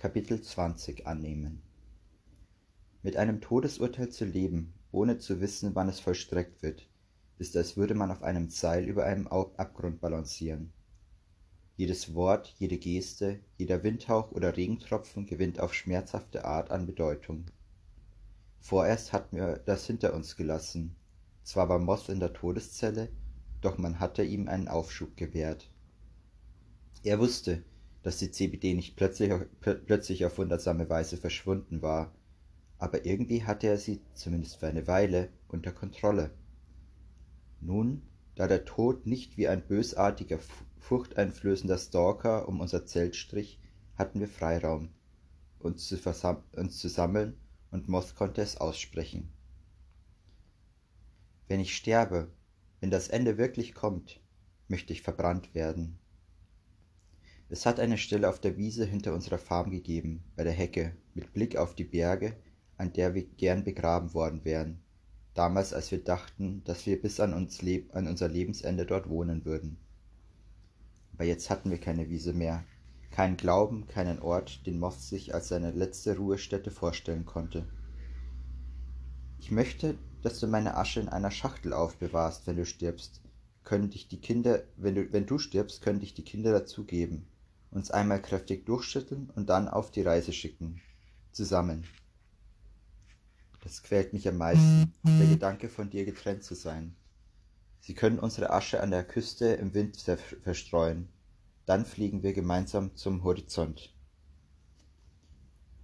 Kapitel 20 annehmen. Mit einem Todesurteil zu leben, ohne zu wissen, wann es vollstreckt wird, ist, als würde man auf einem Seil über einem Abgrund balancieren. Jedes Wort, jede Geste, jeder Windhauch oder Regentropfen gewinnt auf schmerzhafte Art an Bedeutung. Vorerst hatten wir das hinter uns gelassen. Zwar war Moss in der Todeszelle, doch man hatte ihm einen Aufschub gewährt. Er wusste, dass die CBD nicht plötzlich, plötzlich auf wundersame Weise verschwunden war, aber irgendwie hatte er sie, zumindest für eine Weile, unter Kontrolle. Nun, da der Tod nicht wie ein bösartiger, furchteinflößender Stalker um unser Zelt strich, hatten wir Freiraum, uns zu, uns zu sammeln, und Moth konnte es aussprechen. Wenn ich sterbe, wenn das Ende wirklich kommt, möchte ich verbrannt werden. Es hat eine Stelle auf der Wiese hinter unserer Farm gegeben, bei der Hecke, mit Blick auf die Berge, an der wir gern begraben worden wären, damals als wir dachten, dass wir bis an, unser Lebensende dort wohnen würden. Aber jetzt hatten wir keine Wiese mehr, keinen Glauben, keinen Ort, den Moth sich als seine letzte Ruhestätte vorstellen konnte. Ich möchte, dass du meine Asche in einer Schachtel aufbewahrst, wenn du stirbst. Können dich die Kinder, wenn du, wenn du stirbst, können dich die Kinder dazugeben uns einmal kräftig durchschütteln und dann auf die Reise schicken. Zusammen. Das quält mich am meisten, der Gedanke von dir getrennt zu sein. Sie können unsere Asche an der Küste im Wind verstreuen. Dann fliegen wir gemeinsam zum Horizont.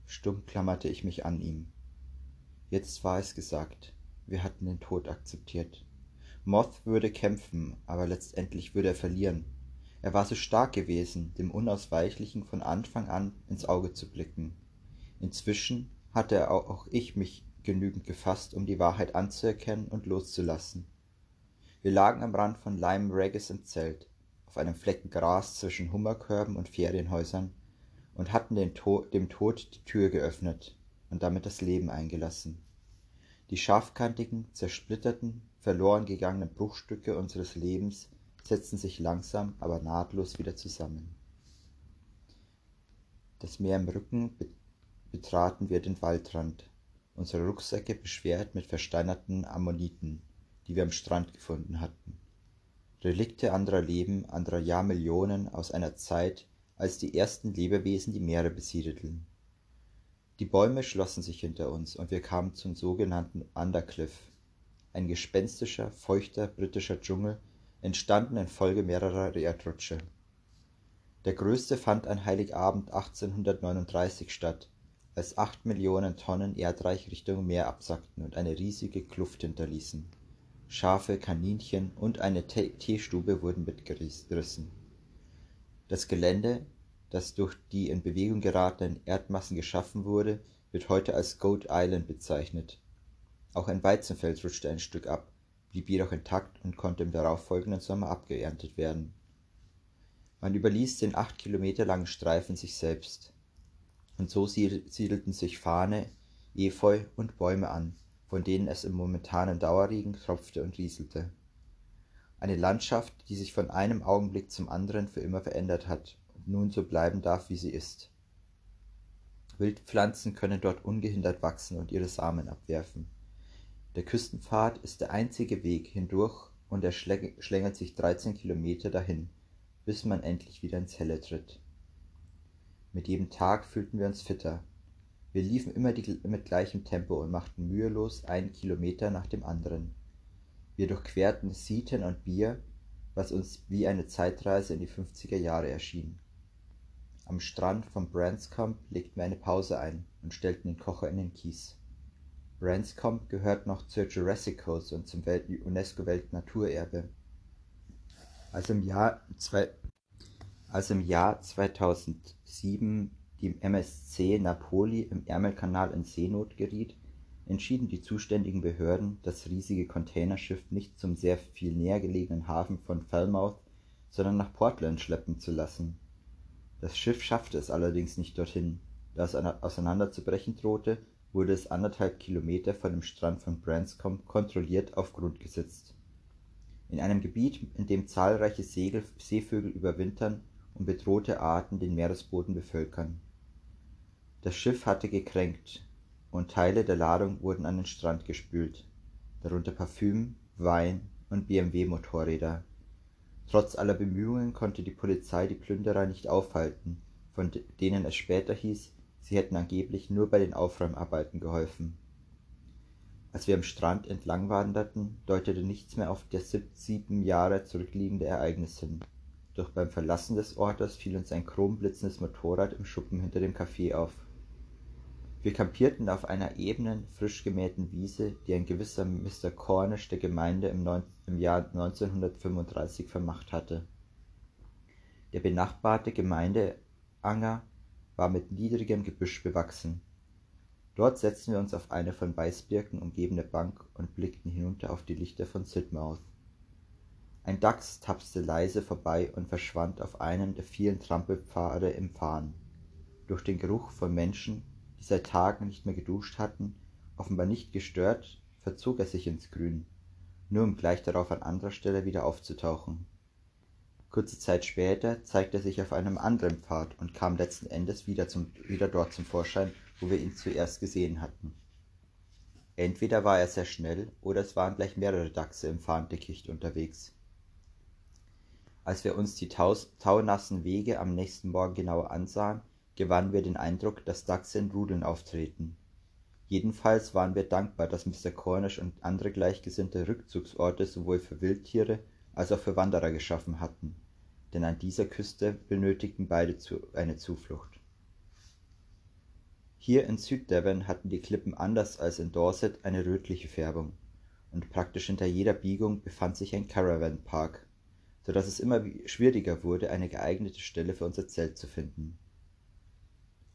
Stumm klammerte ich mich an ihm. Jetzt war es gesagt. Wir hatten den Tod akzeptiert. Moth würde kämpfen, aber letztendlich würde er verlieren. Er war so stark gewesen, dem Unausweichlichen von Anfang an ins Auge zu blicken. Inzwischen hatte auch ich mich genügend gefasst, um die Wahrheit anzuerkennen und loszulassen. Wir lagen am Rand von Lyme Regis im Zelt, auf einem Flecken Gras zwischen Hummerkörben und Ferienhäusern, und hatten to dem Tod die Tür geöffnet und damit das Leben eingelassen. Die scharfkantigen, zersplitterten, verloren gegangenen Bruchstücke unseres Lebens setzten sich langsam, aber nahtlos wieder zusammen. Das Meer im Rücken betraten wir den Waldrand, unsere Rucksäcke beschwert mit versteinerten Ammoniten, die wir am Strand gefunden hatten. Relikte anderer Leben, anderer Jahrmillionen aus einer Zeit, als die ersten Lebewesen die Meere besiedelten. Die Bäume schlossen sich hinter uns und wir kamen zum sogenannten Undercliff, ein gespenstischer, feuchter britischer Dschungel, entstanden infolge mehrerer Erdrutsche. Der größte fand an Heiligabend 1839 statt, als acht Millionen Tonnen Erdreich Richtung Meer absackten und eine riesige Kluft hinterließen. Schafe, Kaninchen und eine Teestube wurden mitgerissen. Das Gelände, das durch die in Bewegung geratenen Erdmassen geschaffen wurde, wird heute als Goat Island bezeichnet. Auch ein Weizenfeld rutschte ein Stück ab, blieb jedoch intakt und konnte im darauffolgenden Sommer abgeerntet werden. Man überließ den acht Kilometer langen Streifen sich selbst. Und so siedelten sich Fahne, Efeu und Bäume an, von denen es im momentanen Dauerregen tropfte und rieselte. Eine Landschaft, die sich von einem Augenblick zum anderen für immer verändert hat und nun so bleiben darf, wie sie ist. Wildpflanzen können dort ungehindert wachsen und ihre Samen abwerfen. Der Küstenpfad ist der einzige Weg hindurch und er schlängelt sich 13 Kilometer dahin, bis man endlich wieder ins Helle tritt. Mit jedem Tag fühlten wir uns fitter. Wir liefen immer die, mit gleichem Tempo und machten mühelos einen Kilometer nach dem anderen. Wir durchquerten Seaton und Bier, was uns wie eine Zeitreise in die 50er Jahre erschien. Am Strand von Branscombe legten wir eine Pause ein und stellten den Kocher in den Kies. Branscombe gehört noch zur Jurassic Coast und zum UNESCO-Weltnaturerbe. Als im Jahr, als im Jahr 2007 die MSC Napoli im Ärmelkanal in Seenot geriet, entschieden die zuständigen Behörden, das riesige Containerschiff nicht zum sehr viel näher gelegenen Hafen von Falmouth, sondern nach Portland schleppen zu lassen. Das Schiff schaffte es allerdings nicht dorthin, da es auseinanderzubrechen drohte wurde es anderthalb Kilometer von dem Strand von Branscombe kontrolliert auf Grund gesetzt. In einem Gebiet, in dem zahlreiche Seevögel überwintern und bedrohte Arten den Meeresboden bevölkern. Das Schiff hatte gekränkt, und Teile der Ladung wurden an den Strand gespült, darunter Parfüm, Wein und BMW-Motorräder. Trotz aller Bemühungen konnte die Polizei die Plünderer nicht aufhalten, von denen es später hieß, sie hätten angeblich nur bei den Aufräumarbeiten geholfen. Als wir am Strand entlang wanderten, deutete nichts mehr auf das sieben Jahre zurückliegende Ereignis hin. Doch beim Verlassen des Ortes fiel uns ein chromblitzendes Motorrad im Schuppen hinter dem Café auf. Wir kampierten auf einer ebenen, frisch gemähten Wiese, die ein gewisser Mr. Cornish der Gemeinde im, Neun im Jahr 1935 vermacht hatte. Der benachbarte Gemeindeanger war mit niedrigem Gebüsch bewachsen. Dort setzten wir uns auf eine von Weißbirken umgebene Bank und blickten hinunter auf die Lichter von Sidmouth. Ein Dachs tapste leise vorbei und verschwand auf einem der vielen Trampelpfade im Farn. Durch den Geruch von Menschen die seit Tagen nicht mehr geduscht hatten, offenbar nicht gestört, verzog er sich ins Grün, nur um gleich darauf an anderer Stelle wieder aufzutauchen. Kurze Zeit später zeigte er sich auf einem anderen Pfad und kam letzten Endes wieder, zum, wieder dort zum Vorschein, wo wir ihn zuerst gesehen hatten. Entweder war er sehr schnell, oder es waren gleich mehrere Dachse im Farndickicht unterwegs. Als wir uns die taunassen Wege am nächsten Morgen genauer ansahen, gewannen wir den Eindruck, dass Dachse in Rudeln auftreten. Jedenfalls waren wir dankbar, dass Mr. Cornish und andere gleichgesinnte Rückzugsorte sowohl für Wildtiere als auch für Wanderer geschaffen hatten, denn an dieser Küste benötigten beide eine Zuflucht. Hier in Süddevon hatten die Klippen anders als in Dorset eine rötliche Färbung, und praktisch hinter jeder Biegung befand sich ein Caravan-Park, so dass es immer schwieriger wurde, eine geeignete Stelle für unser Zelt zu finden.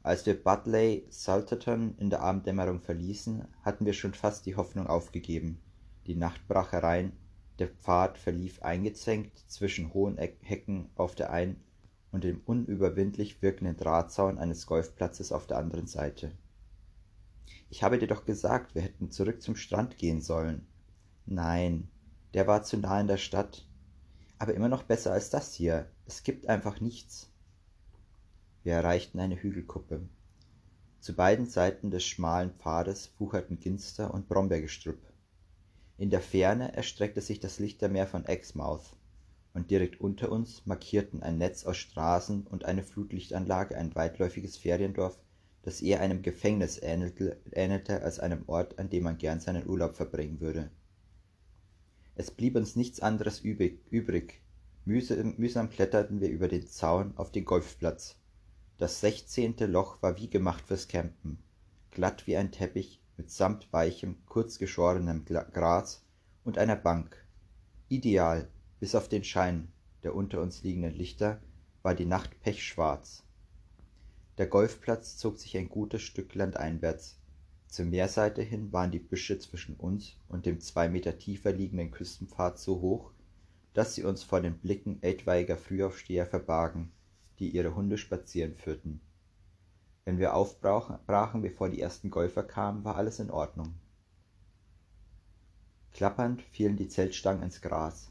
Als wir Budleigh Salterton in der Abenddämmerung verließen, hatten wir schon fast die Hoffnung aufgegeben. Die Nacht brach herein, der Pfad verlief eingezwängt zwischen hohen Hecken auf der einen und dem unüberwindlich wirkenden Drahtzaun eines Golfplatzes auf der anderen Seite. Ich habe dir doch gesagt, wir hätten zurück zum Strand gehen sollen. Nein, der war zu nah in der Stadt. Aber immer noch besser als das hier. Es gibt einfach nichts. Wir erreichten eine Hügelkuppe. Zu beiden Seiten des schmalen Pfades wucherten Ginster und Brombeergestrüpp. In der Ferne erstreckte sich das Lichtermeer von Exmouth, und direkt unter uns markierten ein Netz aus Straßen und eine Flutlichtanlage ein weitläufiges Feriendorf, das eher einem Gefängnis ähnelte, als einem Ort, an dem man gern seinen Urlaub verbringen würde. Es blieb uns nichts anderes übrig. Mühsam kletterten wir über den Zaun auf den Golfplatz, das sechzehnte Loch war wie gemacht fürs Campen, glatt wie ein Teppich mit samtweichem, kurzgeschorenem Gras und einer Bank. Ideal, bis auf den Schein der unter uns liegenden Lichter, war die Nacht pechschwarz. Der Golfplatz zog sich ein gutes Stück landeinwärts. Zur Meerseite hin waren die Büsche zwischen uns und dem zwei Meter tiefer liegenden Küstenpfad so hoch, dass sie uns vor den Blicken etwaiger Frühaufsteher verbargen die ihre Hunde spazieren führten. Wenn wir aufbrachen, bevor die ersten Golfer kamen, war alles in Ordnung. Klappernd fielen die Zeltstangen ins Gras.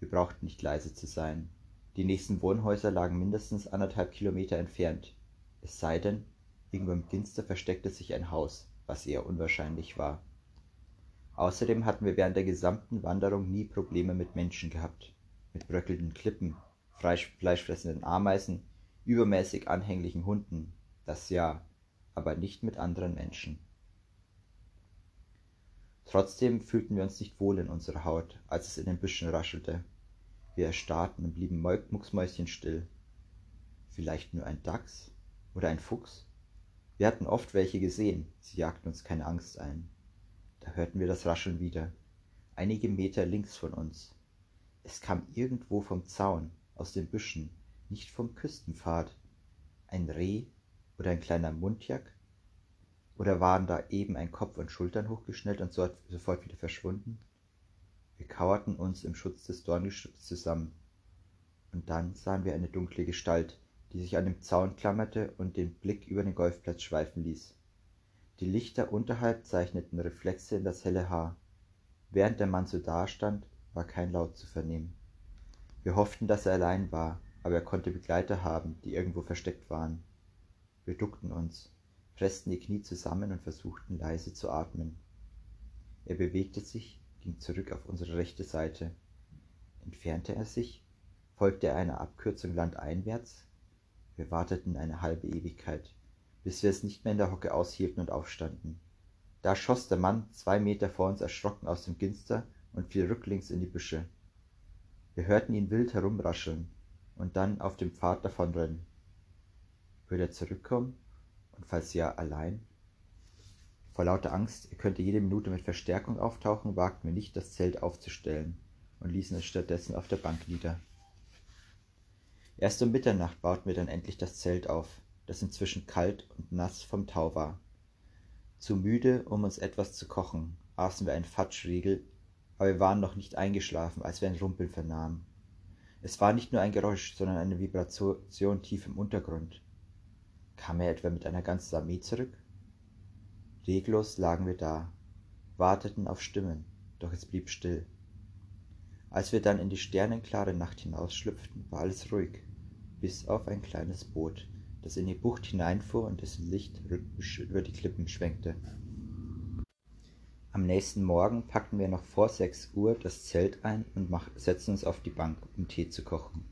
Wir brauchten nicht leise zu sein. Die nächsten Wohnhäuser lagen mindestens anderthalb Kilometer entfernt. Es sei denn, irgendwo im Ginster versteckte sich ein Haus, was eher unwahrscheinlich war. Außerdem hatten wir während der gesamten Wanderung nie Probleme mit Menschen gehabt, mit bröckelnden Klippen, fleischfressenden Ameisen, übermäßig anhänglichen Hunden, das ja, aber nicht mit anderen Menschen. Trotzdem fühlten wir uns nicht wohl in unserer Haut, als es in den Büschen raschelte. Wir erstarrten und blieben mucksmäuschenstill. Vielleicht nur ein Dachs oder ein Fuchs? Wir hatten oft welche gesehen, sie jagten uns keine Angst ein. Da hörten wir das Rascheln wieder, einige Meter links von uns. Es kam irgendwo vom Zaun, aus den Büschen, nicht vom Küstenpfad. Ein Reh oder ein kleiner Muntjak? Oder waren da eben ein Kopf und Schultern hochgeschnellt und sofort wieder verschwunden? Wir kauerten uns im Schutz des Dorngestrüpps zusammen. Und dann sahen wir eine dunkle Gestalt, die sich an dem Zaun klammerte und den Blick über den Golfplatz schweifen ließ. Die Lichter unterhalb zeichneten Reflexe in das helle Haar. Während der Mann so dastand, war kein Laut zu vernehmen. Wir hofften, dass er allein war, aber er konnte Begleiter haben, die irgendwo versteckt waren. Wir duckten uns. pressten die Knie zusammen und versuchten leise zu atmen. Er bewegte sich, ging zurück auf unsere rechte Seite. Entfernte er sich? Folgte er einer Abkürzung landeinwärts? Wir warteten eine halbe Ewigkeit, bis wir es nicht mehr in der Hocke aushielten und aufstanden. Da schoss der Mann zwei Meter vor uns erschrocken aus dem Ginster und fiel rücklings in die Büsche. Wir hörten ihn wild herumrascheln und dann auf dem Pfad davonrennen. Würde er zurückkommen? Und falls ja, allein? Vor lauter Angst, er könnte jede Minute mit Verstärkung auftauchen, wagten wir nicht, das Zelt aufzustellen und ließen es stattdessen auf der Bank nieder. Erst um Mitternacht bauten wir dann endlich das Zelt auf, das inzwischen kalt und nass vom Tau war. Zu müde, um uns etwas zu kochen, aßen wir einen Fatschriegel, aber wir waren noch nicht eingeschlafen, als wir ein Rumpeln vernahmen. Es war nicht nur ein Geräusch, sondern eine Vibration tief im Untergrund. Kam er etwa mit einer ganzen Armee zurück? Reglos lagen wir da, warteten auf Stimmen, doch es blieb still. Als wir dann in die sternenklare Nacht hinausschlüpften, war alles ruhig, bis auf ein kleines Boot, das in die Bucht hineinfuhr und dessen Licht rhythmisch über die Klippen schwenkte. Am nächsten Morgen packten wir noch vor sechs Uhr das Zelt ein und setzten uns auf die Bank, um Tee zu kochen.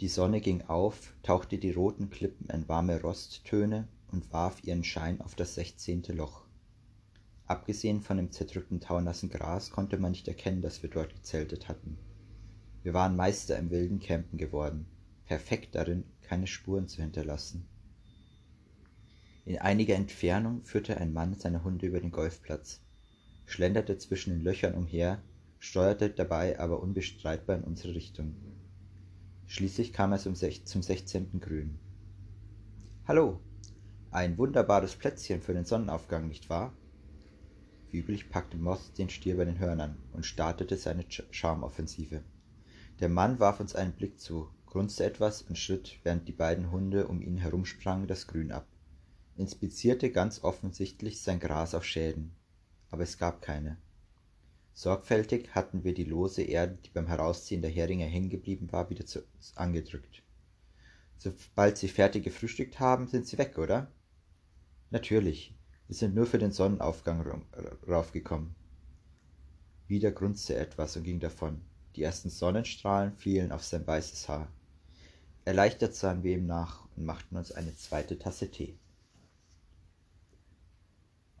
Die Sonne ging auf, tauchte die roten Klippen in warme Rosttöne und warf ihren Schein auf das sechzehnte Loch. Abgesehen von dem zerdrückten taunassen Gras konnte man nicht erkennen, dass wir dort gezeltet hatten. Wir waren Meister im wilden Campen geworden, perfekt darin, keine Spuren zu hinterlassen. In einiger Entfernung führte ein Mann seine Hunde über den Golfplatz, schlenderte zwischen den Löchern umher, steuerte dabei aber unbestreitbar in unsere Richtung. Schließlich kam er zum, zum sechzehnten Grün. Hallo, ein wunderbares Plätzchen für den Sonnenaufgang, nicht wahr? Wie üblich packte Moss den Stier bei den Hörnern und startete seine Charmoffensive. Der Mann warf uns einen Blick zu, grunzte etwas und schritt, während die beiden Hunde um ihn herumsprangen, das Grün ab inspizierte ganz offensichtlich sein Gras auf Schäden, aber es gab keine. Sorgfältig hatten wir die lose Erde, die beim Herausziehen der Heringe hängen geblieben war, wieder zu, angedrückt. Sobald Sie fertig gefrühstückt haben, sind Sie weg, oder? Natürlich. Wir sind nur für den Sonnenaufgang raufgekommen. Wieder grunzte er etwas und ging davon. Die ersten Sonnenstrahlen fielen auf sein weißes Haar. Erleichtert sahen wir ihm nach und machten uns eine zweite Tasse Tee.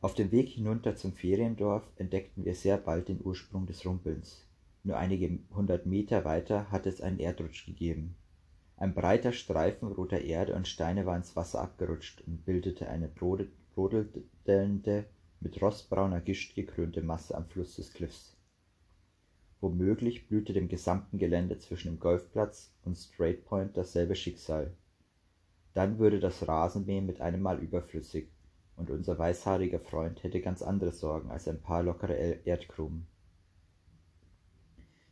Auf dem Weg hinunter zum Feriendorf entdeckten wir sehr bald den Ursprung des Rumpelns. Nur einige hundert Meter weiter hatte es einen Erdrutsch gegeben. Ein breiter Streifen roter Erde und Steine war ins Wasser abgerutscht und bildete eine brodelnde, mit rostbrauner Gischt gekrönte Masse am Fluss des Cliffs. Womöglich blühte dem gesamten Gelände zwischen dem Golfplatz und Straight Point dasselbe Schicksal. Dann würde das Rasenmähen mit einem Mal überflüssig und unser weißhaariger Freund hätte ganz andere Sorgen als ein paar lockere Erdkrumen.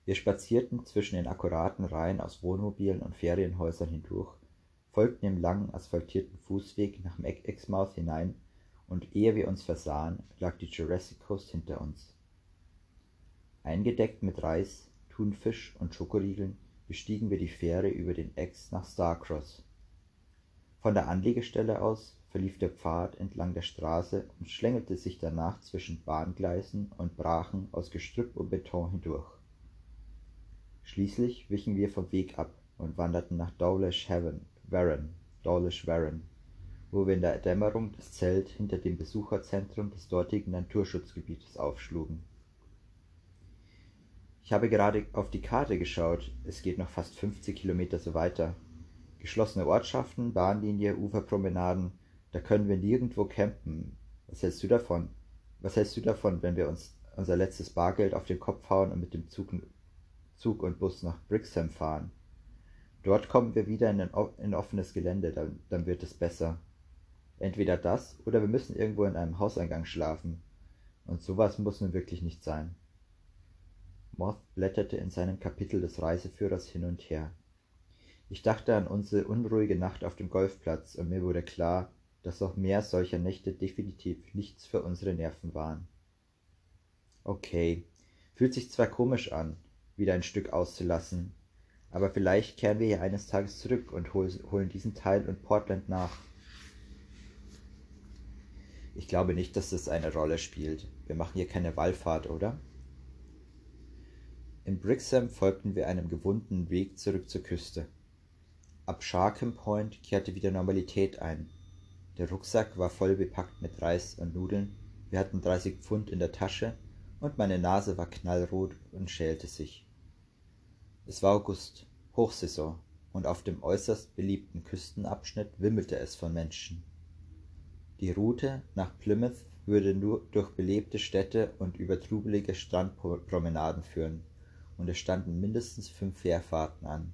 Wir spazierten zwischen den akkuraten Reihen aus Wohnmobilen und Ferienhäusern hindurch, folgten dem langen asphaltierten Fußweg nach Exmouth hinein, und ehe wir uns versahen, lag die Jurassic Coast hinter uns. Eingedeckt mit Reis, Thunfisch und Schokoriegeln bestiegen wir die Fähre über den Ex nach Starcross. Von der Anlegestelle aus verlief der Pfad entlang der Straße und schlängelte sich danach zwischen Bahngleisen und Brachen aus Gestrüpp und Beton hindurch. Schließlich wichen wir vom Weg ab und wanderten nach Dowlish Warren, Dawlish Warren, wo wir in der Dämmerung das Zelt hinter dem Besucherzentrum des dortigen Naturschutzgebietes aufschlugen. Ich habe gerade auf die Karte geschaut, es geht noch fast 50 Kilometer so weiter. Geschlossene Ortschaften, Bahnlinie, Uferpromenaden, da können wir nirgendwo campen. Was hältst du davon? Was hältst du davon, wenn wir uns unser letztes Bargeld auf den Kopf hauen und mit dem Zug, Zug und Bus nach Brixham fahren? Dort kommen wir wieder in, ein, in offenes Gelände, dann, dann wird es besser. Entweder das oder wir müssen irgendwo in einem Hauseingang schlafen. Und sowas muss nun wirklich nicht sein. Moth blätterte in seinem Kapitel des Reiseführers hin und her. Ich dachte an unsere unruhige Nacht auf dem Golfplatz und mir wurde klar, dass auch mehr solcher Nächte definitiv nichts für unsere Nerven waren. Okay, fühlt sich zwar komisch an, wieder ein Stück auszulassen, aber vielleicht kehren wir ja eines Tages zurück und holen diesen Teil in Portland nach. Ich glaube nicht, dass das eine Rolle spielt. Wir machen hier keine Wallfahrt, oder? In Brixham folgten wir einem gewundenen Weg zurück zur Küste. Ab Sharkham Point kehrte wieder Normalität ein. Der Rucksack war voll bepackt mit Reis und Nudeln, wir hatten 30 Pfund in der Tasche und meine Nase war knallrot und schälte sich. Es war August, Hochsaison, und auf dem äußerst beliebten Küstenabschnitt wimmelte es von Menschen. Die Route nach Plymouth würde nur durch belebte Städte und über trubelige Strandpromenaden führen, und es standen mindestens fünf Fährfahrten an.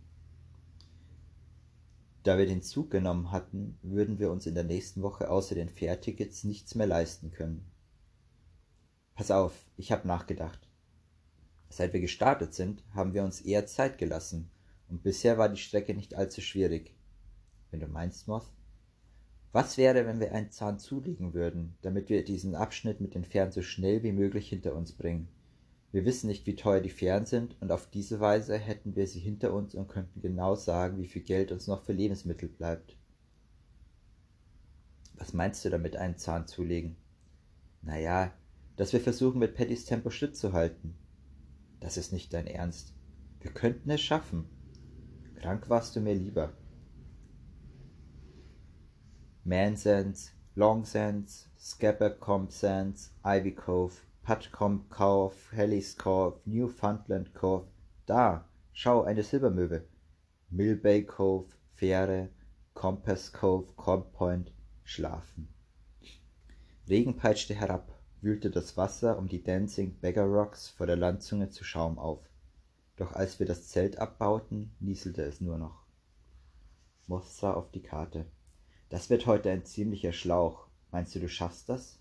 Da wir den Zug genommen hatten, würden wir uns in der nächsten Woche außer den Fährtickets nichts mehr leisten können. Pass auf, ich habe nachgedacht. Seit wir gestartet sind, haben wir uns eher Zeit gelassen, und bisher war die Strecke nicht allzu schwierig. Wenn du meinst, Moth? Was wäre, wenn wir einen Zahn zulegen würden, damit wir diesen Abschnitt mit den Fähren so schnell wie möglich hinter uns bringen? Wir wissen nicht, wie teuer die Fähren sind, und auf diese Weise hätten wir sie hinter uns und könnten genau sagen, wie viel Geld uns noch für Lebensmittel bleibt. Was meinst du damit, einen Zahn zulegen? Naja, dass wir versuchen, mit Pattys Tempo Schritt zu halten. Das ist nicht dein Ernst. Wir könnten es schaffen. Krank warst du mir lieber. Mansands, Longsands, Scabbercombe Sands, Ivy Cove, Halley's Cove, Newfoundland Cove. Da, schau, eine Silbermöwe. Millbay Cove, Fähre, Compass Cove, Comp Point, schlafen. Regen peitschte herab, wühlte das Wasser um die Dancing Beggar Rocks vor der Landzunge zu Schaum auf. Doch als wir das Zelt abbauten, nieselte es nur noch. Moth sah auf die Karte. Das wird heute ein ziemlicher Schlauch. Meinst du, du schaffst das?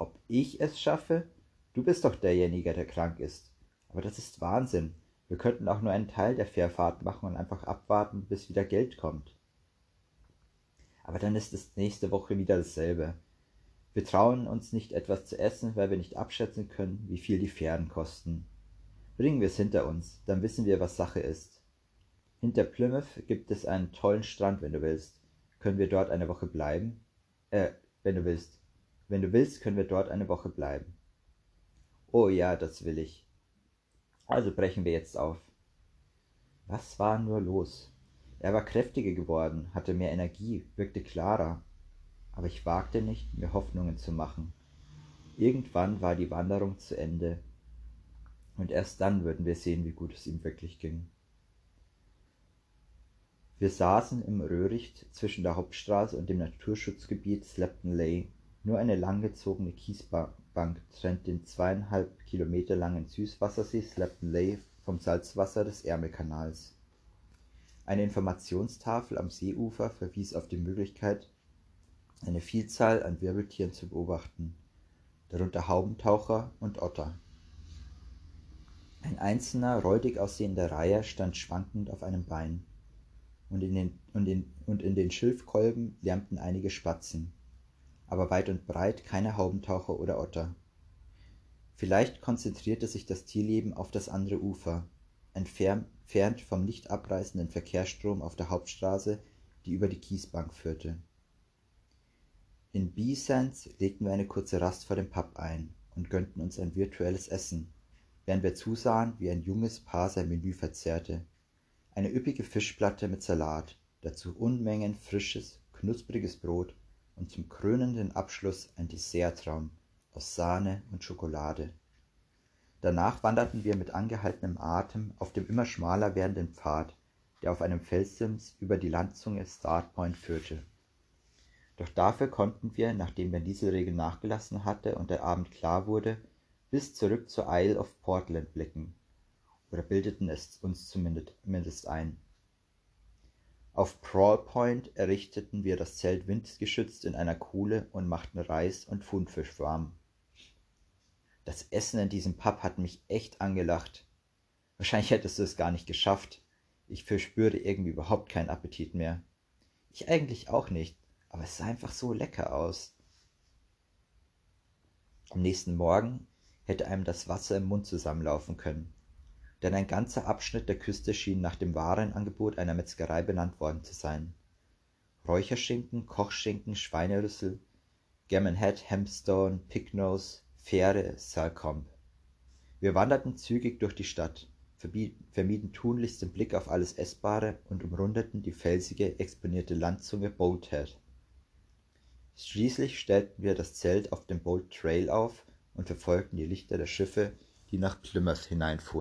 Ob ich es schaffe? Du bist doch derjenige, der krank ist. Aber das ist Wahnsinn. Wir könnten auch nur einen Teil der Fährfahrt machen und einfach abwarten, bis wieder Geld kommt. Aber dann ist es nächste Woche wieder dasselbe. Wir trauen uns nicht etwas zu essen, weil wir nicht abschätzen können, wie viel die Pferden kosten. Bringen wir es hinter uns, dann wissen wir, was Sache ist. Hinter Plymouth gibt es einen tollen Strand, wenn du willst. Können wir dort eine Woche bleiben? Äh, wenn du willst. Wenn du willst, können wir dort eine Woche bleiben. Oh ja, das will ich. Also brechen wir jetzt auf. Was war nur los? Er war kräftiger geworden, hatte mehr Energie, wirkte klarer aber ich wagte nicht, mir Hoffnungen zu machen. Irgendwann war die Wanderung zu Ende, und erst dann würden wir sehen, wie gut es ihm wirklich ging. Wir saßen im Röhricht zwischen der Hauptstraße und dem Naturschutzgebiet Slapton Lay. Nur eine langgezogene Kiesbank trennt den zweieinhalb Kilometer langen Süßwassersee Slapton Lay vom Salzwasser des Ärmelkanals. Eine Informationstafel am Seeufer verwies auf die Möglichkeit, eine Vielzahl an Wirbeltieren zu beobachten, darunter Haubentaucher und Otter. Ein einzelner, räudig aussehender Reiher stand schwankend auf einem Bein, und in den, und in, und in den Schilfkolben lärmten einige Spatzen, aber weit und breit keine Haubentaucher oder Otter. Vielleicht konzentrierte sich das Tierleben auf das andere Ufer, entfernt vom nicht abreißenden Verkehrsstrom auf der Hauptstraße, die über die Kiesbank führte. In B-Sands legten wir eine kurze Rast vor dem Pub ein und gönnten uns ein virtuelles Essen, während wir zusahen, wie ein junges Paar sein Menü verzehrte. Eine üppige Fischplatte mit Salat, dazu Unmengen frisches, knuspriges Brot und zum krönenden Abschluss ein Desserttraum aus Sahne und Schokolade. Danach wanderten wir mit angehaltenem Atem auf dem immer schmaler werdenden Pfad, der auf einem Felssims über die Landzunge Start Point führte. Doch dafür konnten wir, nachdem der Nieselregen nachgelassen hatte und der Abend klar wurde, bis zurück zur Isle of Portland blicken, oder bildeten es uns zumindest ein. Auf Prawl Point errichteten wir das Zelt windgeschützt in einer Kuhle und machten Reis und Thunfisch warm. Das Essen in diesem Pub hat mich echt angelacht. Wahrscheinlich hättest du es gar nicht geschafft. Ich verspürte irgendwie überhaupt keinen Appetit mehr. Ich eigentlich auch nicht aber es sah einfach so lecker aus. Am nächsten Morgen hätte einem das Wasser im Mund zusammenlaufen können, denn ein ganzer Abschnitt der Küste schien nach dem Warenangebot einer Metzgerei benannt worden zu sein. Räucherschinken, Kochschinken, Schweinerüssel, Gammon Head, Hempstone, Picknose, Fähre, Salcombe. Wir wanderten zügig durch die Stadt, vermieden tunlichst den Blick auf alles Essbare und umrundeten die felsige, exponierte Landzunge Bolthead. Schließlich stellten wir das Zelt auf dem Bolt Trail auf und verfolgten die Lichter der Schiffe, die nach Plymouth hineinfuhren.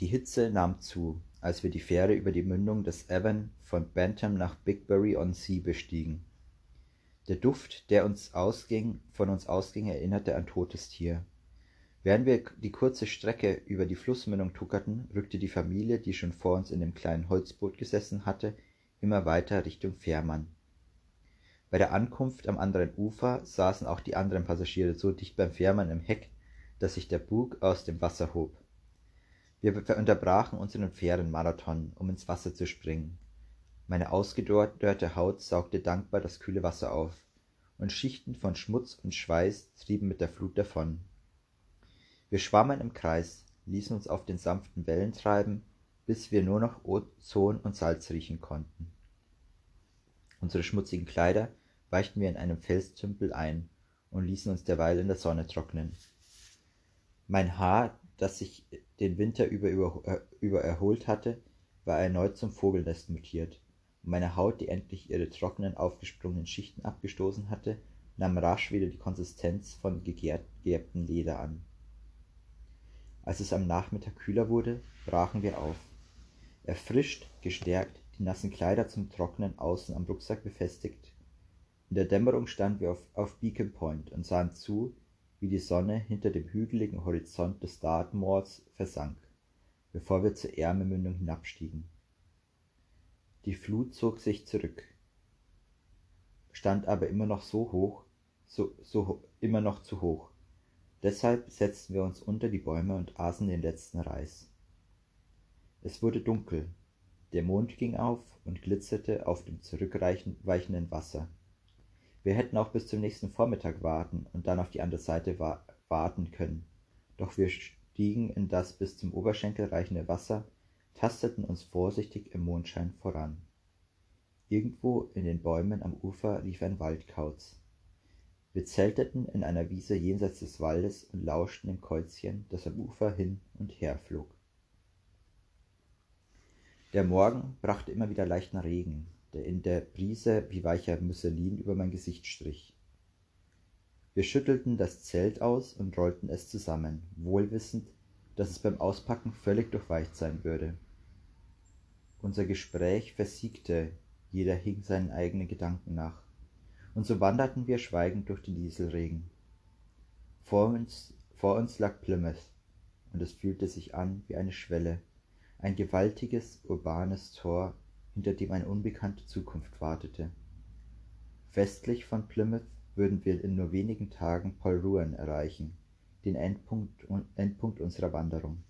Die Hitze nahm zu, als wir die Fähre über die Mündung des Avon von Bantam nach Bigbury-on-Sea bestiegen. Der Duft, der uns ausging, von uns ausging, erinnerte an totes Tier. Während wir die kurze Strecke über die Flussmündung tuckerten, rückte die Familie, die schon vor uns in dem kleinen Holzboot gesessen hatte, immer weiter Richtung Fährmann. Bei der Ankunft am anderen Ufer saßen auch die anderen Passagiere so dicht beim Fährmann im Heck, dass sich der Bug aus dem Wasser hob. Wir unterbrachen unseren Fährenmarathon, um ins Wasser zu springen. Meine ausgedörrte Haut saugte dankbar das kühle Wasser auf, und Schichten von Schmutz und Schweiß trieben mit der Flut davon. Wir schwammen im Kreis, ließen uns auf den sanften Wellen treiben, bis wir nur noch Ozon und Salz riechen konnten. Unsere schmutzigen Kleider weichten wir in einem Felstümpel ein und ließen uns derweil in der Sonne trocknen. Mein Haar, das sich den Winter über, äh, über erholt hatte, war erneut zum Vogelnest mutiert, und meine Haut, die endlich ihre trockenen, aufgesprungenen Schichten abgestoßen hatte, nahm rasch wieder die Konsistenz von gegerbtem Leder an. Als es am Nachmittag kühler wurde, brachen wir auf. Erfrischt, gestärkt, die nassen Kleider zum Trocknen außen am Rucksack befestigt. In der Dämmerung standen wir auf, auf Beacon Point und sahen zu, wie die Sonne hinter dem hügeligen Horizont des Dartmoors versank, bevor wir zur Ärmelmündung hinabstiegen. Die Flut zog sich zurück, stand aber immer noch so hoch, so, so immer noch zu hoch. Deshalb setzten wir uns unter die Bäume und aßen den letzten Reis. Es wurde dunkel, der Mond ging auf und glitzerte auf dem zurückweichenden Wasser. Wir hätten auch bis zum nächsten Vormittag warten und dann auf die andere Seite wa warten können, doch wir stiegen in das bis zum Oberschenkel reichende Wasser, tasteten uns vorsichtig im Mondschein voran. Irgendwo in den Bäumen am Ufer lief ein Waldkauz. Wir zelteten in einer Wiese jenseits des Waldes und lauschten dem Käuzchen, das am Ufer hin und her flog. Der Morgen brachte immer wieder leichten Regen, der in der Brise wie weicher Musselin über mein Gesicht strich. Wir schüttelten das Zelt aus und rollten es zusammen, wohlwissend, dass es beim Auspacken völlig durchweicht sein würde. Unser Gespräch versiegte, jeder hing seinen eigenen Gedanken nach und so wanderten wir schweigend durch den Nieselregen. Vor uns, vor uns lag Plymouth, und es fühlte sich an wie eine Schwelle, ein gewaltiges, urbanes Tor, hinter dem eine unbekannte Zukunft wartete. Westlich von Plymouth würden wir in nur wenigen Tagen Polruan erreichen, den Endpunkt, Endpunkt unserer Wanderung.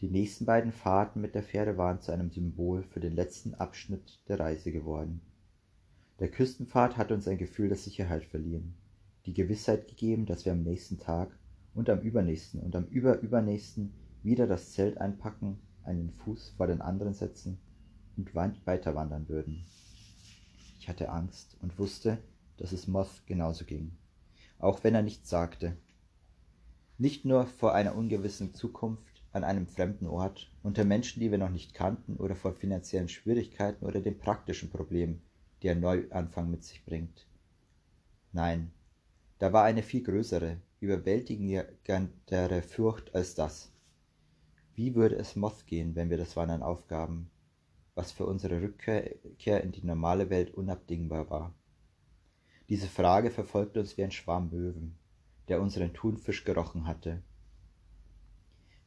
Die nächsten beiden Fahrten mit der Fähre waren zu einem Symbol für den letzten Abschnitt der Reise geworden. Der Küstenfahrt hatte uns ein Gefühl der Sicherheit verliehen, die Gewissheit gegeben, dass wir am nächsten Tag und am übernächsten und am überübernächsten wieder das Zelt einpacken, einen Fuß vor den anderen setzen und weiter wandern würden. Ich hatte Angst und wusste, dass es Moth genauso ging, auch wenn er nichts sagte. Nicht nur vor einer ungewissen Zukunft an einem fremden Ort, unter Menschen, die wir noch nicht kannten, oder vor finanziellen Schwierigkeiten oder den praktischen Problemen, die ein Neuanfang mit sich bringt. Nein, da war eine viel größere, überwältigendere Furcht als das. Wie würde es Moth gehen, wenn wir das Wandern aufgaben, was für unsere Rückkehr in die normale Welt unabdingbar war? Diese Frage verfolgte uns wie ein Schwarm Möwen, der unseren Thunfisch gerochen hatte.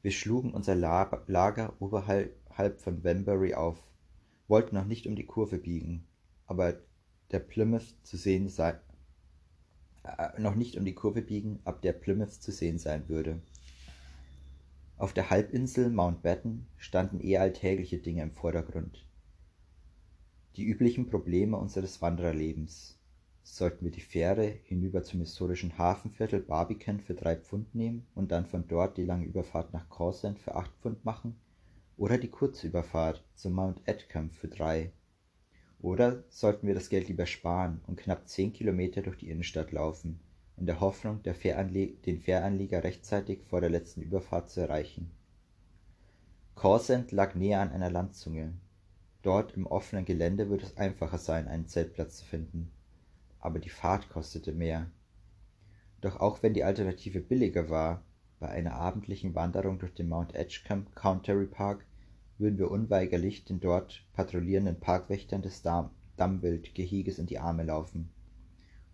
Wir schlugen unser Lager oberhalb von Wenbury auf, wollten noch nicht um die Kurve biegen, aber der Plymouth zu sehen sei, äh, noch nicht um die Kurve biegen, ab der Plymouth zu sehen sein würde. Auf der Halbinsel Mountbatten standen eher alltägliche Dinge im Vordergrund. Die üblichen Probleme unseres Wandererlebens. Sollten wir die Fähre hinüber zum historischen Hafenviertel Barbican für drei Pfund nehmen und dann von dort die lange Überfahrt nach Causland für acht Pfund machen? Oder die kurze Überfahrt zum Mount Edgecombe für drei Oder sollten wir das Geld lieber sparen und knapp zehn Kilometer durch die Innenstadt laufen, in der Hoffnung, den Fähranleger rechtzeitig vor der letzten Überfahrt zu erreichen? Korsend lag näher an einer Landzunge. Dort im offenen Gelände würde es einfacher sein, einen Zeltplatz zu finden. Aber die Fahrt kostete mehr. Doch auch wenn die Alternative billiger war, bei einer abendlichen Wanderung durch den Mount Edgecombe Country Park würden wir unweigerlich den dort patrouillierenden Parkwächtern des Dammwildgeheges in die Arme laufen.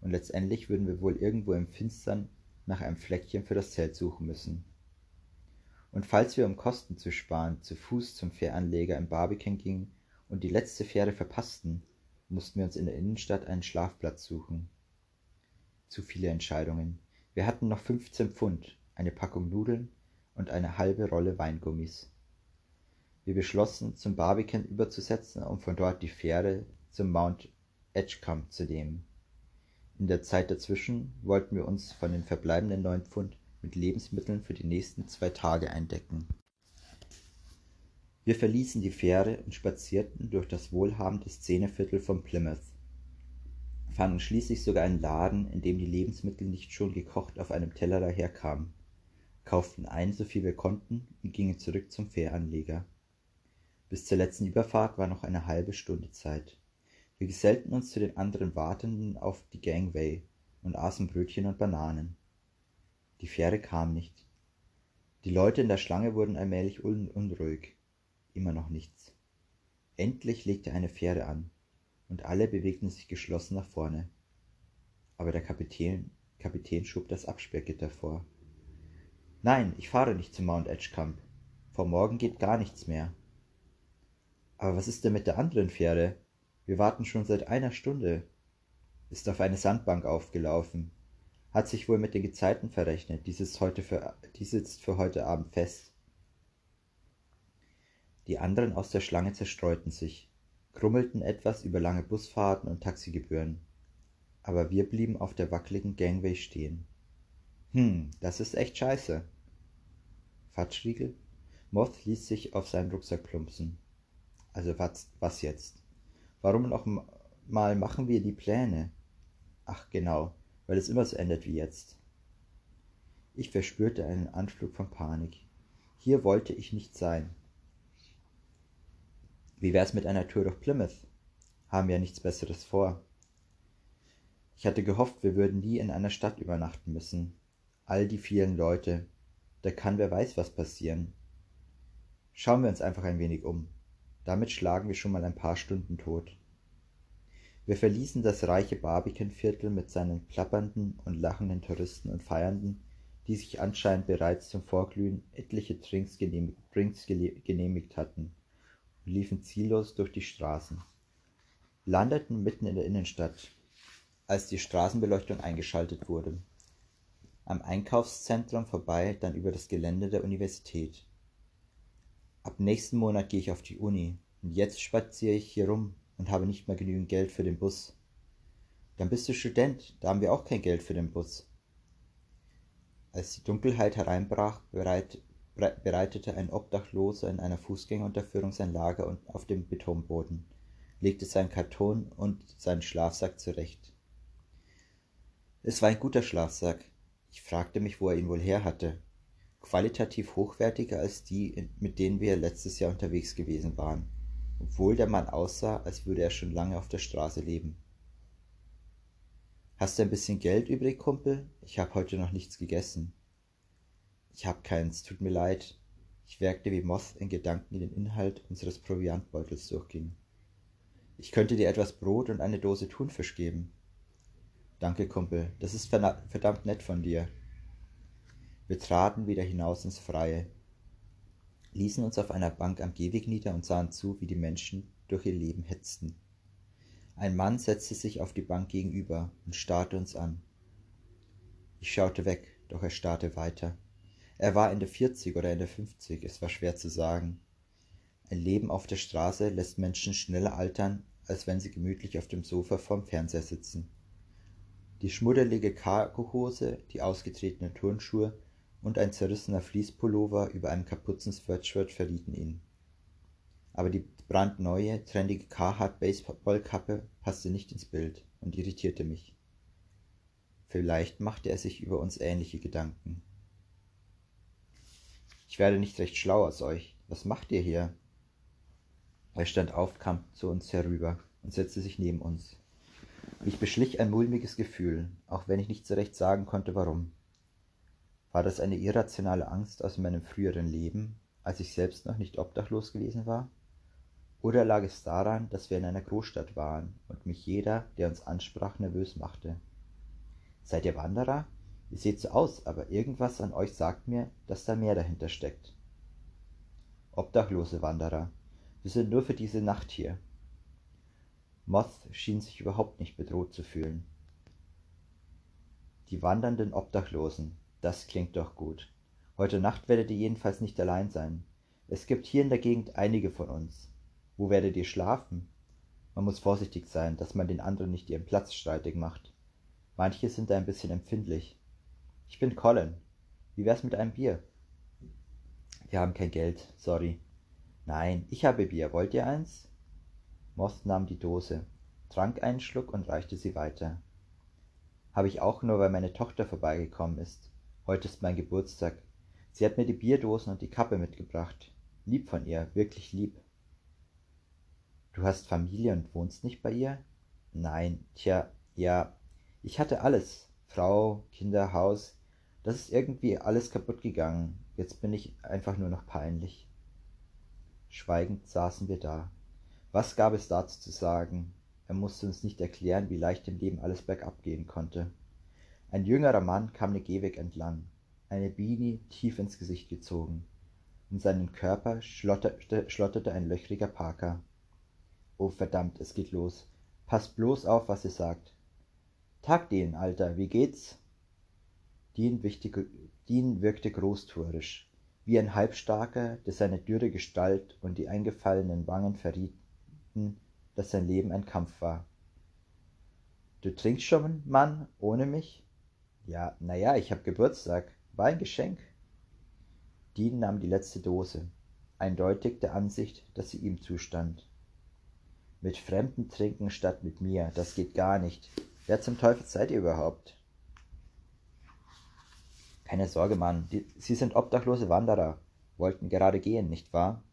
Und letztendlich würden wir wohl irgendwo im Finstern nach einem Fleckchen für das Zelt suchen müssen. Und falls wir, um Kosten zu sparen, zu Fuß zum Fähranleger im Barbican gingen und die letzte Fähre verpassten, mussten wir uns in der Innenstadt einen Schlafplatz suchen. Zu viele Entscheidungen. Wir hatten noch 15 Pfund, eine Packung Nudeln und eine halbe Rolle Weingummis. Wir beschlossen, zum Barbican überzusetzen, um von dort die Fähre zum Mount Edgecombe zu nehmen. In der Zeit dazwischen wollten wir uns von den verbleibenden neun Pfund mit Lebensmitteln für die nächsten zwei Tage eindecken. Wir verließen die Fähre und spazierten durch das wohlhabende Szeneviertel von Plymouth, fanden schließlich sogar einen Laden, in dem die Lebensmittel nicht schon gekocht auf einem Teller daherkamen, kauften ein, so viel wir konnten und gingen zurück zum Fähranleger. Bis zur letzten Überfahrt war noch eine halbe Stunde Zeit. Wir gesellten uns zu den anderen Wartenden auf die Gangway und aßen Brötchen und Bananen. Die Fähre kam nicht. Die Leute in der Schlange wurden allmählich un unruhig. Immer noch nichts. Endlich legte eine Fähre an, und alle bewegten sich geschlossen nach vorne. Aber der Kapitän, Kapitän schob das Absperrgitter vor. Nein, ich fahre nicht zum Mount Edgecombe. Vor morgen geht gar nichts mehr. Aber was ist denn mit der anderen Fähre? Wir warten schon seit einer Stunde. Ist auf eine Sandbank aufgelaufen hat sich wohl mit den Gezeiten verrechnet. Dies ist, heute für, dies sitzt für heute Abend fest. Die anderen aus der Schlange zerstreuten sich, grummelten etwas über lange Busfahrten und Taxigebühren. Aber wir blieben auf der wackeligen Gangway stehen. Hm, das ist echt scheiße. Fatschriegel? Moth ließ sich auf seinen Rucksack plumpsen. Also was, was jetzt? Warum noch mal machen wir die Pläne? Ach genau, weil es immer so endet wie jetzt. Ich verspürte einen Anflug von Panik. Hier wollte ich nicht sein. Wie wär's mit einer Tour durch Plymouth? Haben wir ja nichts Besseres vor. Ich hatte gehofft, wir würden nie in einer Stadt übernachten müssen. All die vielen Leute. Da kann wer weiß was passieren. Schauen wir uns einfach ein wenig um. Damit schlagen wir schon mal ein paar Stunden tot. Wir verließen das reiche Barbicanviertel mit seinen plappernden und lachenden Touristen und Feiernden, die sich anscheinend bereits zum Vorglühen etliche Drinks genehmigt hatten, und liefen ziellos durch die Straßen, landeten mitten in der Innenstadt, als die Straßenbeleuchtung eingeschaltet wurde. Am Einkaufszentrum vorbei, dann über das Gelände der Universität. Ab nächsten Monat gehe ich auf die Uni, und jetzt spaziere ich hier rum und habe nicht mehr genügend Geld für den Bus. Dann bist du Student, da haben wir auch kein Geld für den Bus. Als die Dunkelheit hereinbrach, bereit, bereitete ein Obdachloser in einer Fußgängerunterführung sein Lager auf dem Betonboden, legte seinen Karton und seinen Schlafsack zurecht. Es war ein guter Schlafsack. Ich fragte mich, wo er ihn wohl her hatte. Qualitativ hochwertiger als die, mit denen wir letztes Jahr unterwegs gewesen waren obwohl der Mann aussah, als würde er schon lange auf der Straße leben. Hast du ein bisschen Geld übrig, Kumpel? Ich habe heute noch nichts gegessen. Ich hab keins, tut mir leid. Ich werkte wie Moth in Gedanken den Inhalt unseres Proviantbeutels durchging. Ich könnte dir etwas Brot und eine Dose Thunfisch geben. Danke, Kumpel, das ist verdammt nett von dir. Wir traten wieder hinaus ins Freie ließen uns auf einer Bank am Gehweg nieder und sahen zu, wie die Menschen durch ihr Leben hetzten. Ein Mann setzte sich auf die Bank gegenüber und starrte uns an. Ich schaute weg, doch er starrte weiter. Er war Ende vierzig oder Ende fünfzig, es war schwer zu sagen. Ein Leben auf der Straße lässt Menschen schneller altern, als wenn sie gemütlich auf dem Sofa vorm Fernseher sitzen. Die schmuddelige Cargohose, die ausgetretenen Turnschuhe und ein zerrissener Fließpullover über einem Kapuzen-Sweatshirt verrieten ihn. Aber die brandneue, trendige Carhartt-Baseballkappe passte nicht ins Bild und irritierte mich. Vielleicht machte er sich über uns ähnliche Gedanken. Ich werde nicht recht schlau aus euch. Was macht ihr hier? Er stand auf, kam zu uns herüber und setzte sich neben uns. Mich beschlich ein mulmiges Gefühl, auch wenn ich nicht so recht sagen konnte, warum. War das eine irrationale Angst aus meinem früheren Leben, als ich selbst noch nicht obdachlos gewesen war? Oder lag es daran, dass wir in einer Großstadt waren und mich jeder, der uns ansprach, nervös machte? Seid ihr Wanderer? Ihr seht so aus, aber irgendwas an euch sagt mir, dass da mehr dahinter steckt. Obdachlose Wanderer. Wir sind nur für diese Nacht hier. Moth schien sich überhaupt nicht bedroht zu fühlen. Die wandernden Obdachlosen, das klingt doch gut. Heute Nacht werdet ihr jedenfalls nicht allein sein. Es gibt hier in der Gegend einige von uns. Wo werdet ihr schlafen? Man muss vorsichtig sein, dass man den anderen nicht ihren Platz streitig macht. Manche sind da ein bisschen empfindlich. Ich bin Colin. Wie wär's mit einem Bier? Wir haben kein Geld, sorry. Nein, ich habe Bier. Wollt ihr eins? Moss nahm die Dose, trank einen Schluck und reichte sie weiter. Habe ich auch nur, weil meine Tochter vorbeigekommen ist. Heute ist mein Geburtstag. Sie hat mir die Bierdosen und die Kappe mitgebracht. Lieb von ihr, wirklich lieb. Du hast Familie und wohnst nicht bei ihr? Nein, tja, ja. Ich hatte alles. Frau, Kinder, Haus. Das ist irgendwie alles kaputt gegangen. Jetzt bin ich einfach nur noch peinlich. Schweigend saßen wir da. Was gab es dazu zu sagen? Er musste uns nicht erklären, wie leicht im Leben alles bergab gehen konnte. Ein jüngerer Mann kam den Gehweg entlang, eine Beanie tief ins Gesicht gezogen. Um seinen Körper schlotterte, ein löchriger Parker. Oh verdammt, es geht los. Passt bloß auf, was ihr sagt. Tag, Dean, Alter, wie geht's? Dean, wirkte großtuerisch, wie ein Halbstarker, der seine dürre Gestalt und die eingefallenen Wangen verrieten, dass sein Leben ein Kampf war. Du trinkst schon, Mann, ohne mich? Ja, na ja, ich hab Geburtstag. War ein Geschenk. Dean nahm die letzte Dose, eindeutig der Ansicht, dass sie ihm zustand. Mit Fremden trinken statt mit mir, das geht gar nicht. Wer zum Teufel seid ihr überhaupt? Keine Sorge, Mann, die, Sie sind obdachlose Wanderer, wollten gerade gehen, nicht wahr?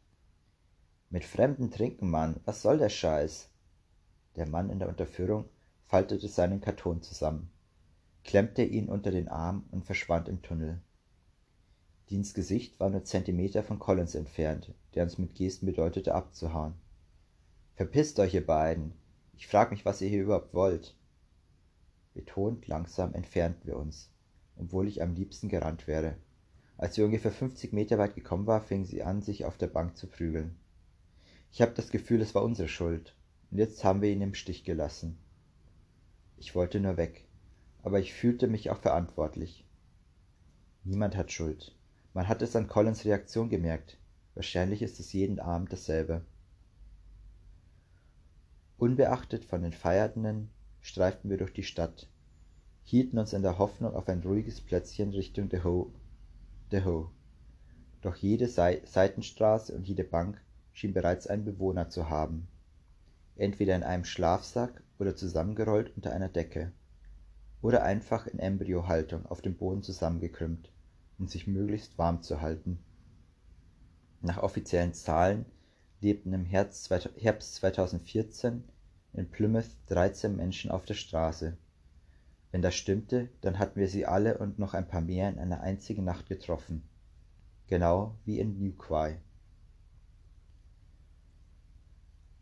Mit Fremden trinken, Mann, was soll der Scheiß? Der Mann in der Unterführung faltete seinen Karton zusammen, klemmte ihn unter den Arm und verschwand im Tunnel. Deans Gesicht war nur Zentimeter von Collins entfernt, der uns mit Gesten bedeutete, abzuhauen. Verpisst euch, ihr beiden! Ich frag mich, was ihr hier überhaupt wollt. Betont langsam entfernten wir uns, obwohl ich am liebsten gerannt wäre. Als wir ungefähr fünfzig Meter weit gekommen waren, fing sie an, sich auf der Bank zu prügeln. Ich habe das Gefühl, es war unsere Schuld, und jetzt haben wir ihn im Stich gelassen. Ich wollte nur weg, aber ich fühlte mich auch verantwortlich. Niemand hat Schuld. Man hat es an Collins Reaktion gemerkt. Wahrscheinlich ist es jeden Abend dasselbe. Unbeachtet von den Feiernden streiften wir durch die Stadt, hielten uns in der Hoffnung auf ein ruhiges Plätzchen Richtung The Ho. The Ho. Doch jede Seitenstraße und jede Bank schien bereits einen Bewohner zu haben, entweder in einem Schlafsack oder zusammengerollt unter einer Decke, oder einfach in Embryohaltung auf dem Boden zusammengekrümmt, um sich möglichst warm zu halten. Nach offiziellen Zahlen lebten im Herbst 2014 in Plymouth 13 Menschen auf der Straße. Wenn das stimmte, dann hatten wir sie alle und noch ein paar mehr in einer einzigen Nacht getroffen. Genau wie in New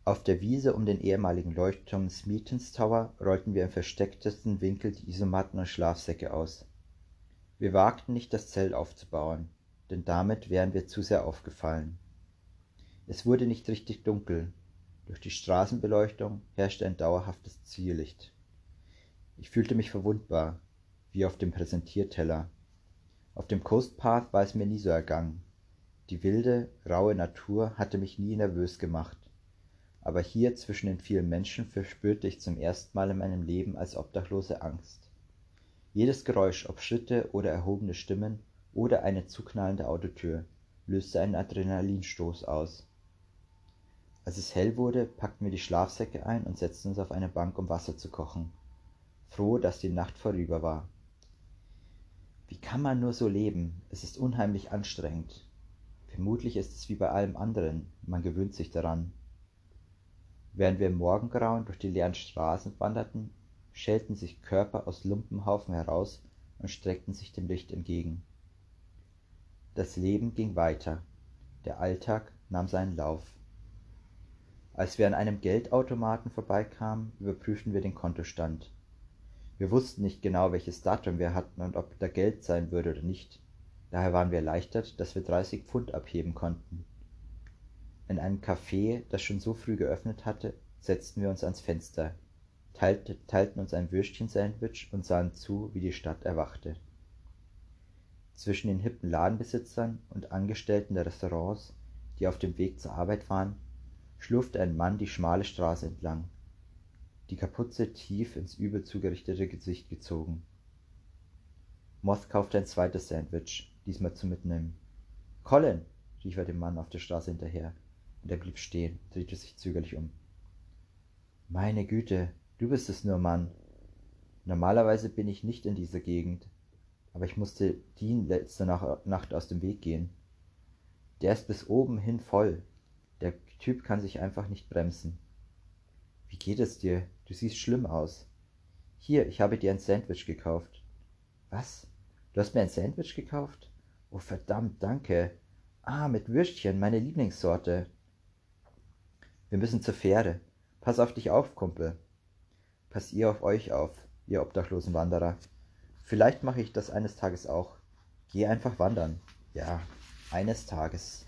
Auf der Wiese um den ehemaligen Leuchtturm Smeatons Tower rollten wir im verstecktesten Winkel die Isomatten und Schlafsäcke aus. Wir wagten nicht, das Zelt aufzubauen, denn damit wären wir zu sehr aufgefallen. Es wurde nicht richtig dunkel, durch die Straßenbeleuchtung herrschte ein dauerhaftes Zierlicht. Ich fühlte mich verwundbar, wie auf dem Präsentierteller. Auf dem Coast Path war es mir nie so ergangen. Die wilde, raue Natur hatte mich nie nervös gemacht. Aber hier zwischen den vielen Menschen verspürte ich zum ersten Mal in meinem Leben als Obdachlose Angst. Jedes Geräusch, ob Schritte oder erhobene Stimmen oder eine zuknallende Autotür, löste einen Adrenalinstoß aus. Als es hell wurde, packten wir die Schlafsäcke ein und setzten uns auf eine Bank, um Wasser zu kochen, froh, dass die Nacht vorüber war. Wie kann man nur so leben? Es ist unheimlich anstrengend. Vermutlich ist es wie bei allem anderen, man gewöhnt sich daran. Während wir im Morgengrauen durch die leeren Straßen wanderten, schälten sich Körper aus Lumpenhaufen heraus und streckten sich dem Licht entgegen. Das Leben ging weiter, der Alltag nahm seinen Lauf. Als wir an einem Geldautomaten vorbeikamen, überprüften wir den Kontostand. Wir wussten nicht genau, welches Datum wir hatten und ob da Geld sein würde oder nicht. Daher waren wir erleichtert, dass wir 30 Pfund abheben konnten. In einem Café, das schon so früh geöffnet hatte, setzten wir uns ans Fenster, teilten uns ein Würstchensandwich und sahen zu, wie die Stadt erwachte. Zwischen den hippen Ladenbesitzern und Angestellten der Restaurants, die auf dem Weg zur Arbeit waren, schlurfte ein Mann die schmale Straße entlang, die Kapuze tief ins übel zugerichtete Gesicht gezogen. Moth kaufte ein zweites Sandwich, diesmal zum Mitnehmen. Colin, rief er dem Mann auf der Straße hinterher, und er blieb stehen, drehte sich zögerlich um. Meine Güte, du bist es nur, Mann. Normalerweise bin ich nicht in dieser Gegend, aber ich musste Dean letzte Nacht aus dem Weg gehen. Der ist bis oben hin voll. Der Typ kann sich einfach nicht bremsen. Wie geht es dir? Du siehst schlimm aus. Hier, ich habe dir ein Sandwich gekauft. Was? Du hast mir ein Sandwich gekauft? Oh verdammt, danke. Ah, mit Würstchen, meine Lieblingssorte. Wir müssen zur Fähre. Pass auf dich auf, Kumpel. Pass ihr auf euch auf, ihr obdachlosen Wanderer. Vielleicht mache ich das eines Tages auch. Geh einfach wandern. Ja, eines Tages.